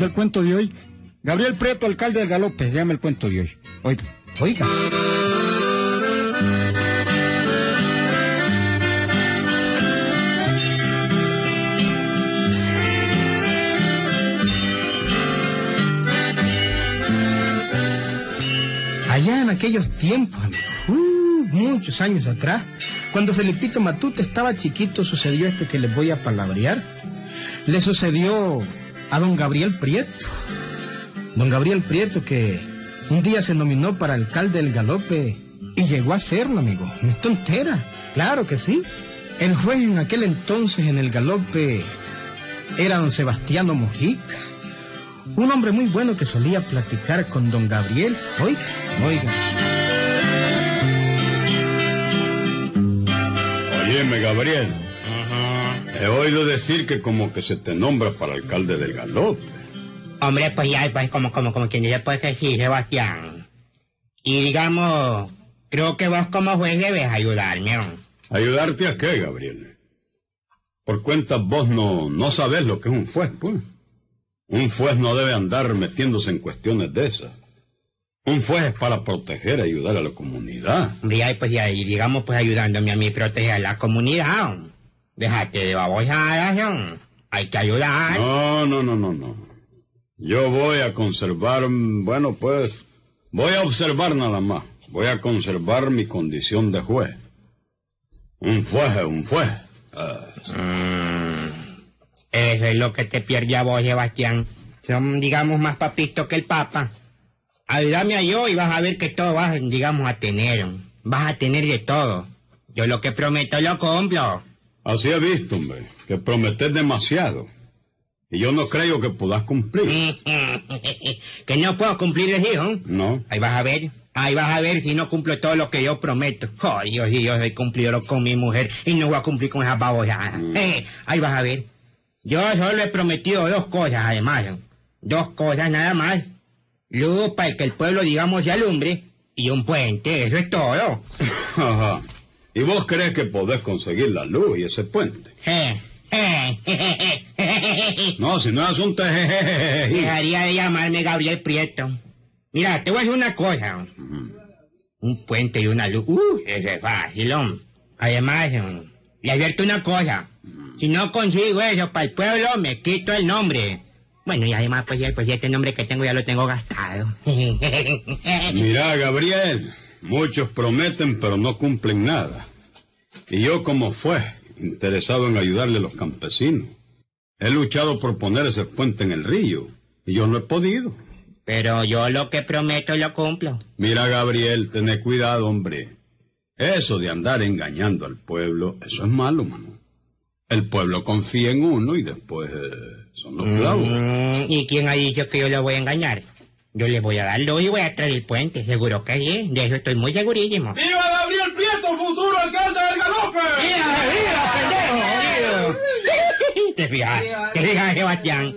llama el cuento de hoy. Gabriel Prieto, alcalde del Galope, llama el cuento de hoy. Oiga. Oiga. Allá en aquellos tiempos, uh, muchos años atrás, cuando Felipito Matute estaba chiquito, sucedió esto que les voy a palabrear. Le sucedió a don Gabriel Prieto. Don Gabriel Prieto que un día se nominó para alcalde del Galope y llegó a serlo, amigo. No tontera, claro que sí. El juez en aquel entonces en el Galope era don Sebastiano Mojica. Un hombre muy bueno que solía platicar con don Gabriel. Oiga, oiga. Óyeme, Gabriel. He oído decir que como que se te nombra para alcalde del Galope. Hombre, pues ya, pues como, como, como quien dice, pues que sí, Sebastián. Y digamos, creo que vos como juez debes ayudarme. ¿Ayudarte a qué, Gabriel? Por cuenta vos no, no sabes lo que es un juez, pues. Un juez no debe andar metiéndose en cuestiones de esas. Un juez es para proteger, ayudar a la comunidad. Hombre, ya, pues ya, y digamos, pues ayudándome a mí proteger a la comunidad. Déjate de babosadas. Hay que ayudar. No, no, no, no, no. Yo voy a conservar, bueno, pues, voy a observar nada más. Voy a conservar mi condición de juez. Un juez un juez. Ah, Eso es lo que te pierde a vos, Sebastián. Son, digamos, más papitos que el Papa. Ayúdame a yo y vas a ver que todo vas, digamos, a tener. Vas a tener de todo. Yo lo que prometo lo cumplo. Así he visto, hombre, que prometes demasiado. Y yo no creo que puedas cumplir. que no puedo cumplir el hijo. No. Ahí vas a ver. Ahí vas a ver si no cumplo todo lo que yo prometo. Ay, Dios, y yo soy cumplidor con mi mujer y no voy a cumplir con esas babosadas. Eh, ahí vas a ver. Yo solo he prometido dos cosas, además. Dos cosas nada más. Luz para que el pueblo, digamos, se alumbre y un puente. Eso es todo. Ajá. ¿Y vos crees que podés conseguir la luz y ese puente? Eh, eh. No, si no es un. Dejaría de llamarme Gabriel Prieto. Mira, te voy a decir una cosa. Un puente y una luz. Uh, eso es fácil, hombre. Además, um, le advierto una cosa. Si no consigo eso para el pueblo, me quito el nombre. Bueno, y además, pues, pues este nombre que tengo ya lo tengo gastado. Mira, Gabriel, muchos prometen pero no cumplen nada. Y yo como fue, interesado en ayudarle a los campesinos, he luchado por poner ese puente en el río. Y yo no he podido. Pero yo lo que prometo lo cumplo. Mira, Gabriel, ten cuidado, hombre. Eso de andar engañando al pueblo, eso es malo, mano. El pueblo confía en uno y después eh, son los clavos. Mm, ¿Y quién ha dicho que yo lo voy a engañar? Yo le voy a dar luz y voy a traer el puente. Seguro que sí. De eso estoy muy segurísimo. ¡Viva Gabriel Prieto, futuro alcalde del Galope! Te fijas, te fijas, Sebastián.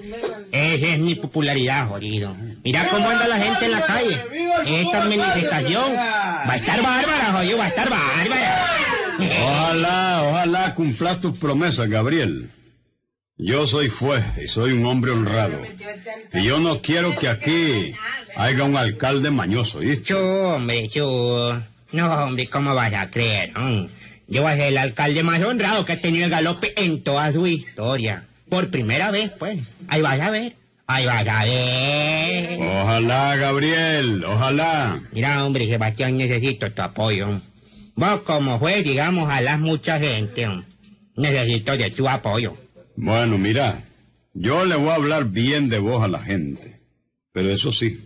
Esa es mi popularidad, jodido. Mira cómo anda la gente en la calle. Esta manifestación va a estar bárbara, jodido, va a estar bárbara. Ojalá, ojalá cumpla tus promesas, Gabriel. Yo soy juez y soy un hombre honrado. Y yo no quiero que aquí haya un alcalde mañoso, ¿viste? Chu, hombre, chu. No, hombre, ¿cómo vas a creer? Yo voy a ser el alcalde más honrado que ha tenido el galope en toda su historia. Por primera vez, pues. Ahí vas a ver. Ahí vas a ver. Ojalá, Gabriel, ojalá. Mira, hombre, Sebastián, necesito tu apoyo. Vos como juez, digamos, a las mucha gente. Necesito de tu apoyo. Bueno, mira, yo le voy a hablar bien de vos a la gente. Pero eso sí,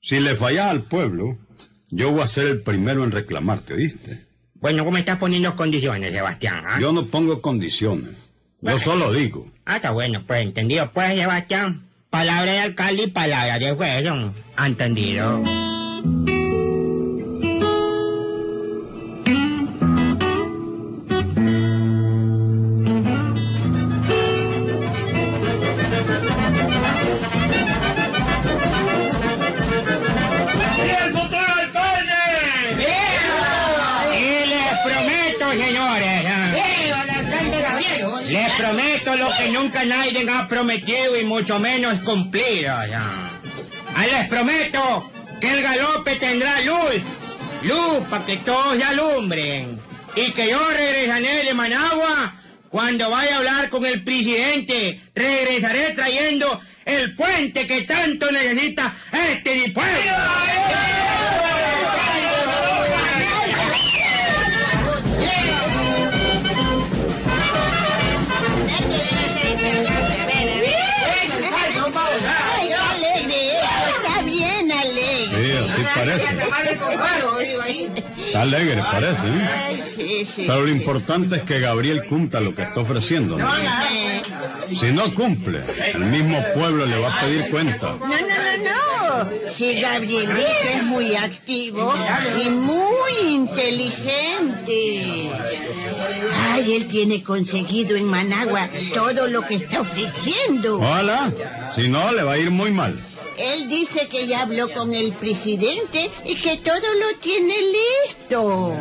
si le fallas al pueblo, yo voy a ser el primero en reclamarte, ¿oíste? Bueno, ¿cómo estás poniendo condiciones, Sebastián? ah? Yo no pongo condiciones. Yo solo digo. Ah, está bueno, pues entendido, pues, Sebastián. Palabra de alcalde y palabra de juez, ¿no? ¿Ha entendido? Nunca nadie ha prometido y mucho menos cumplido. ya. Ah, Les prometo que el galope tendrá luz, luz para que todos se alumbren. Y que yo regresaré de Managua cuando vaya a hablar con el presidente. Regresaré trayendo el puente que tanto necesita este pueblo. Parece. Está alegre, parece. ¿eh? Pero lo importante es que Gabriel cumpla lo que está ofreciendo. ¿no? Si no cumple, el mismo pueblo le va a pedir cuenta. No, no, no, no. Si Gabrielito es muy activo y muy inteligente. Ay, él tiene conseguido en Managua todo lo que está ofreciendo. Hola, si no, le va a ir muy mal. Él dice que ya habló con el presidente y que todo lo tiene listo.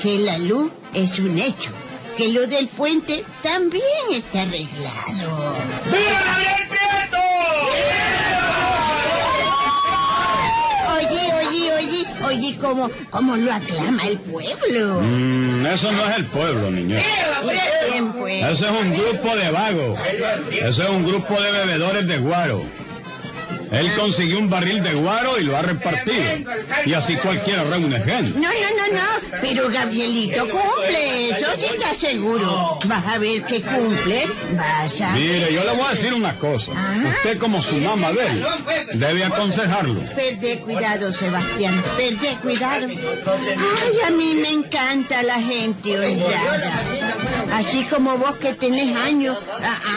Que la luz es un hecho. Que lo del puente también está arreglado. ¡Viva Gabriel Prieto! Oye, oye, oye, oye, cómo, cómo lo aclama el pueblo. Mm, eso no es el pueblo, niña. ¿Y quién, pues? Ese es un grupo de vagos. Ese es un grupo de bebedores de guaro. Él consiguió un barril de guaro y lo ha repartido. Y así cualquiera reúne gente. No, no, no, no, pero Gabrielito cumple, eso sí está seguro. Vas a ver que cumple, vas a ver. Mire, yo le voy a decir una cosa. Usted como su mamá de él, debe aconsejarlo. Perde cuidado, Sebastián, perde cuidado. Ay, a mí me encanta la gente honrada. Así como vos que tenés años,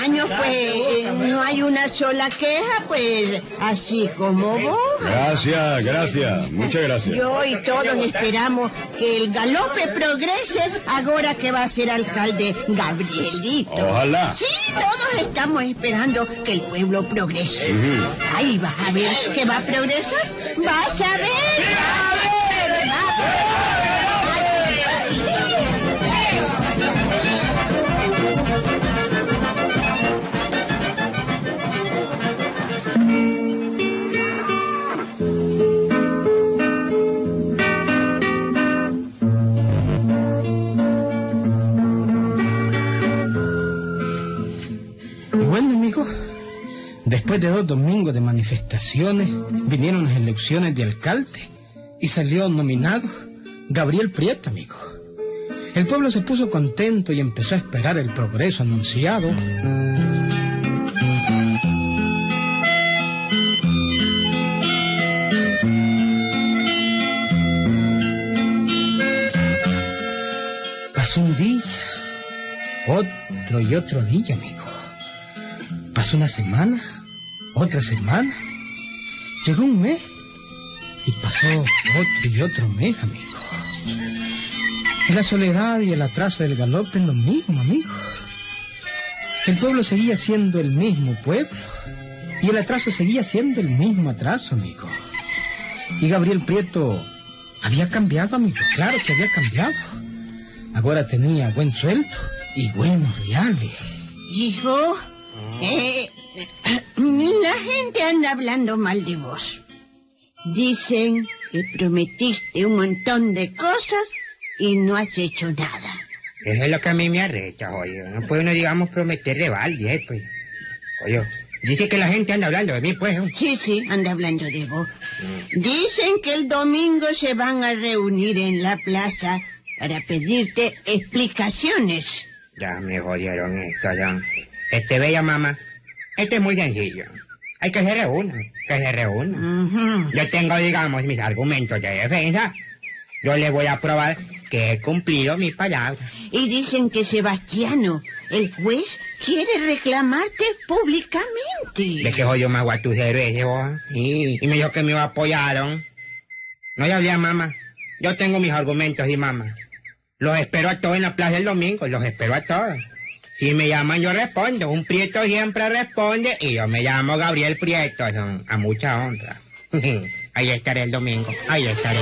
años, pues eh, no hay una sola queja, pues así como vos. Gracias, gracias. Muchas gracias. Yo y todos esperamos que el galope progrese ahora que va a ser alcalde Gabrielito. Ojalá. Sí, todos estamos esperando que el pueblo progrese. Ahí vas a ver que va a progresar. Vas a ver. Después de dos domingos de manifestaciones, vinieron las elecciones de alcalde y salió nominado Gabriel Prieto, amigo. El pueblo se puso contento y empezó a esperar el progreso anunciado. Pasó un día, otro y otro día, amigo. Pasó una semana, otra semana, llegó un mes y pasó otro y otro mes, amigo. La soledad y el atraso del galope es lo mismo, amigo. El pueblo seguía siendo el mismo pueblo y el atraso seguía siendo el mismo atraso, amigo. Y Gabriel Prieto había cambiado, amigo, claro que había cambiado. Ahora tenía buen sueldo y buenos reales. Hijo, eh, la gente anda hablando mal de vos. Dicen que prometiste un montón de cosas y no has hecho nada. Eso es lo que a mí me arrecha, oye. No puede uno, digamos, prometer de balde, eh, pues. Oye, dice que la gente anda hablando de mí, pues. ¿no? Sí, sí, anda hablando de vos. Dicen que el domingo se van a reunir en la plaza para pedirte explicaciones. Ya me jodieron esto, ya. Este, bella mamá, este es muy sencillo. Hay que se reúnan, que se reúnan. Ujú. Yo tengo, digamos, mis argumentos de defensa. Yo le voy a probar que he cumplido mi palabra. Y dicen que Sebastiano, el juez, quiere reclamarte públicamente. ¿De qué jodido más guatucero ese, vos? Y, y me dijo que me apoyaron. No ya hablé, mamá. Yo tengo mis argumentos y mamá. Los espero a todos en la plaza el domingo, los espero a todos. Si me llaman, yo respondo. Un prieto siempre responde y yo me llamo Gabriel Prieto. Son a mucha honra. Ahí estaré el domingo. Ahí estaré.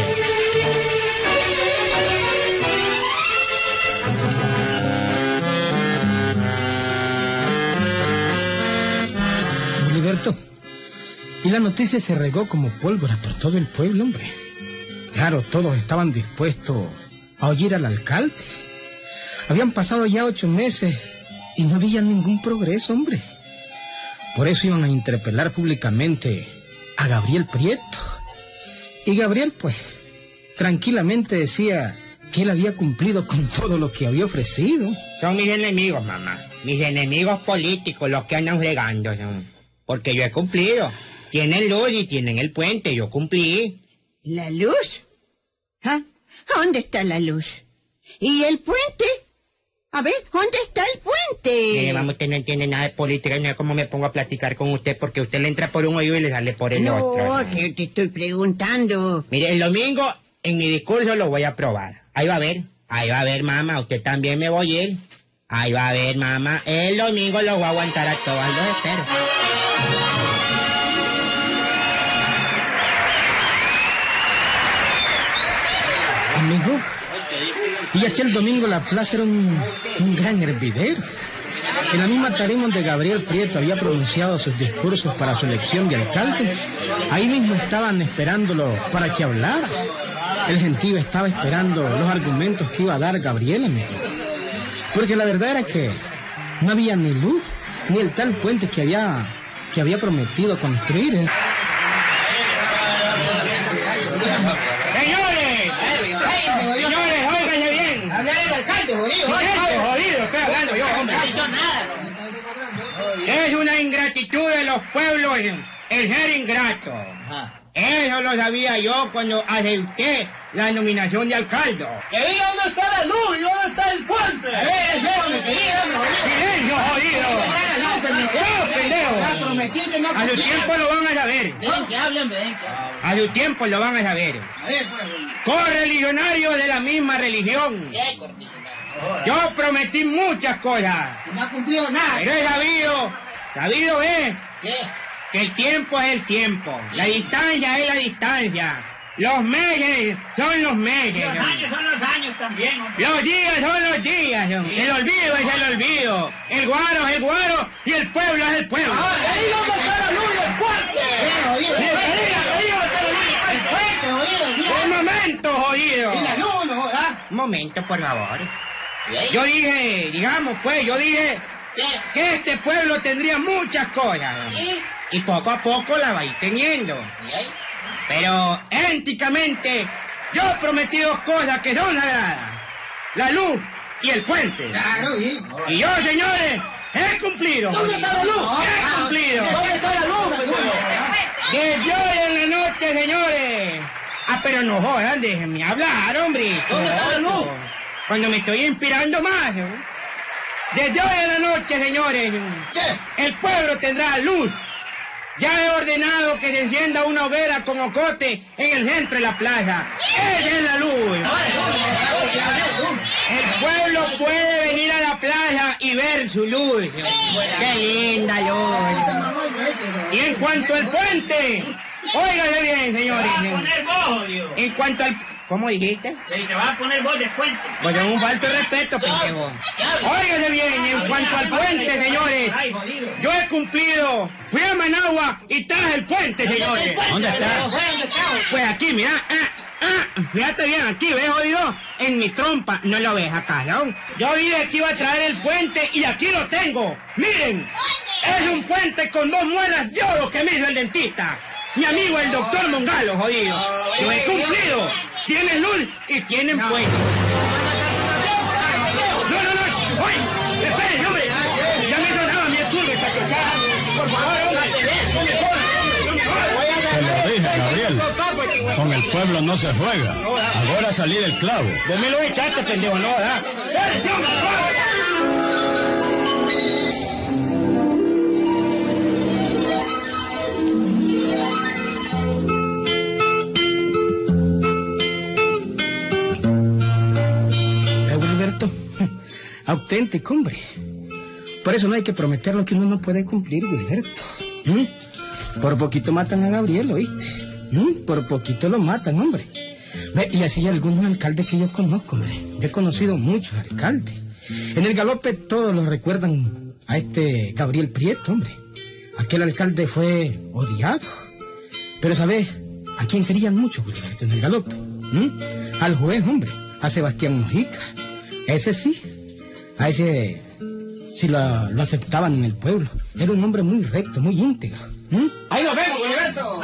Boliberto, y la noticia se regó como pólvora por todo el pueblo, hombre. Claro, todos estaban dispuestos a oír al alcalde. Habían pasado ya ocho meses y no había ningún progreso, hombre. Por eso iban a interpelar públicamente a Gabriel Prieto. Y Gabriel, pues, tranquilamente decía que él había cumplido con todo lo que había ofrecido. Son mis enemigos, mamá. Mis enemigos políticos los que andan fregando. son. Porque yo he cumplido. Tienen luz y tienen el puente. Yo cumplí. ¿La luz? ¿Ah? ¿Dónde está la luz? ¿Y el puente? A ver, ¿dónde está el puente? Mire, mamá, usted no entiende nada de política. No es como me pongo a platicar con usted porque usted le entra por un oído y le sale por el otro. no, que te estoy preguntando. Mire, el domingo en mi discurso lo voy a probar. Ahí va a ver. Ahí va a ver, mamá. Usted también me voy a ir. Ahí va a ver, mamá. El domingo lo voy a aguantar a todos. Los espero. Amigo. Y aquel domingo la plaza era un, gran hervidero. En la misma tarima donde Gabriel Prieto había pronunciado sus discursos para su elección de alcalde, ahí mismo estaban esperándolo para que hablara. El gentío estaba esperando los argumentos que iba a dar Gabriel, amigo. Porque la verdad era que no había ni luz, ni el tal puente que había, que había prometido construir. ¿eh? ¡Señores! ¡Señores, el alcalde, jodido. ¡Silencio, jodido! Estoy hablando yo, hombre. No ha dicho nada. Es una ingratitud de los pueblos el ser ingrato. Eso lo sabía yo cuando acepté la nominación de alcalde. Que diga dónde está la luz y dónde está el puente. A ver, ese hombre, que diga, hombre, jodido. ¡Silencio, jodido! A su tiempo lo van a saber. Ven, que hablen, ven. que hablen. A su tiempo lo van a saber. A ver, pues. Correligionarios de la misma religión. Yo prometí muchas cosas. No ha cumplido nada. Pero he sabido, sabido es ¿Qué? que el tiempo es el tiempo. La distancia es la distancia. Los meses son los meses. Los años son los años también, hombre. Los días son los días. El olvido es el olvido. El guaro es el guaro y el pueblo es el pueblo. Ahí y el. ¿Qué, jodido? Sí, sí, sí. El jodido. Un momento, jodido. Y la jodas. Un momento, por favor. Yo dije, digamos pues, yo dije ¿Qué? que este pueblo tendría muchas cosas. ¿Y? Y poco a poco la va a ir teniendo. Pero éticamente, yo prometí dos cosas que son sagradas. La luz y el puente. Claro, ¿y? Y yo, señores, he cumplido. ¿Dónde está la luz? He cumplido. ¿Dónde está la luz? Desde hoy en la noche, señores. Ah, pero no jodan, déjenme hablar, hombre. ¿Dónde está la luz? Cuando me estoy inspirando más. ¿eh? Desde hoy en la noche, señores. ¿Qué? El pueblo tendrá luz. Ya he ordenado que se encienda una hoguera con ocote en el centro de la plaza. Esa es la luz. El pueblo puede venir a la plaza y ver su luz. Qué linda luz. Y en cuanto al puente, óigase bien, señores. En cuanto al... ¿Cómo dijiste? Te vas a poner vos de puente. Pues es un falto de respeto, pendejo. Óigase bien, en cuanto al puente, señores. Ay, jodido. Yo he cumplido. Fui a Managua y traje el puente, señores. ¿Dónde está? ¿Dónde está? Pues aquí, mira. Ah, ah, fíjate bien, aquí, ¿ves, jodido? En mi trompa. No lo ves acá, ¿no? Yo dije que iba a traer el puente y aquí lo tengo. Miren. Es un puente con dos muelas de oro que me hizo el dentista. Mi amigo el doctor Mongalo, jodido. Yo he cumplido. Tienen luz y tienen puente. No, no, no. Oye, esperen, hombre. Ya me sonaba mi turba esta chochada. Por favor, hombre. No me jodan, no me jodan. Te lo dije, Gabriel. Con el pueblo no se juega. Ahora salí del clavo. Vos me lo echaste, pendejo, no, ¿verdad? ¡Eh, auténtico, hombre. Por eso no hay que prometer lo que uno no puede cumplir, Wilberto. ¿Mm? Por poquito matan a Gabriel, ¿oíste? ¿Mm? Por poquito lo matan, hombre. Ve, y así hay algunos alcaldes que yo conozco, hombre. Yo he conocido muchos alcaldes. En el galope todos los recuerdan a este Gabriel Prieto, hombre. aquel alcalde fue odiado. Pero ¿sabes a quién querían mucho, Gilberto, en el galope? ¿Mm? Al juez, hombre, a Sebastián Mojica. Ese sí, a ese sí lo, lo aceptaban en el pueblo. Era un hombre muy recto, muy íntegro. ¿Mm? Ahí nos vemos, Gilberto.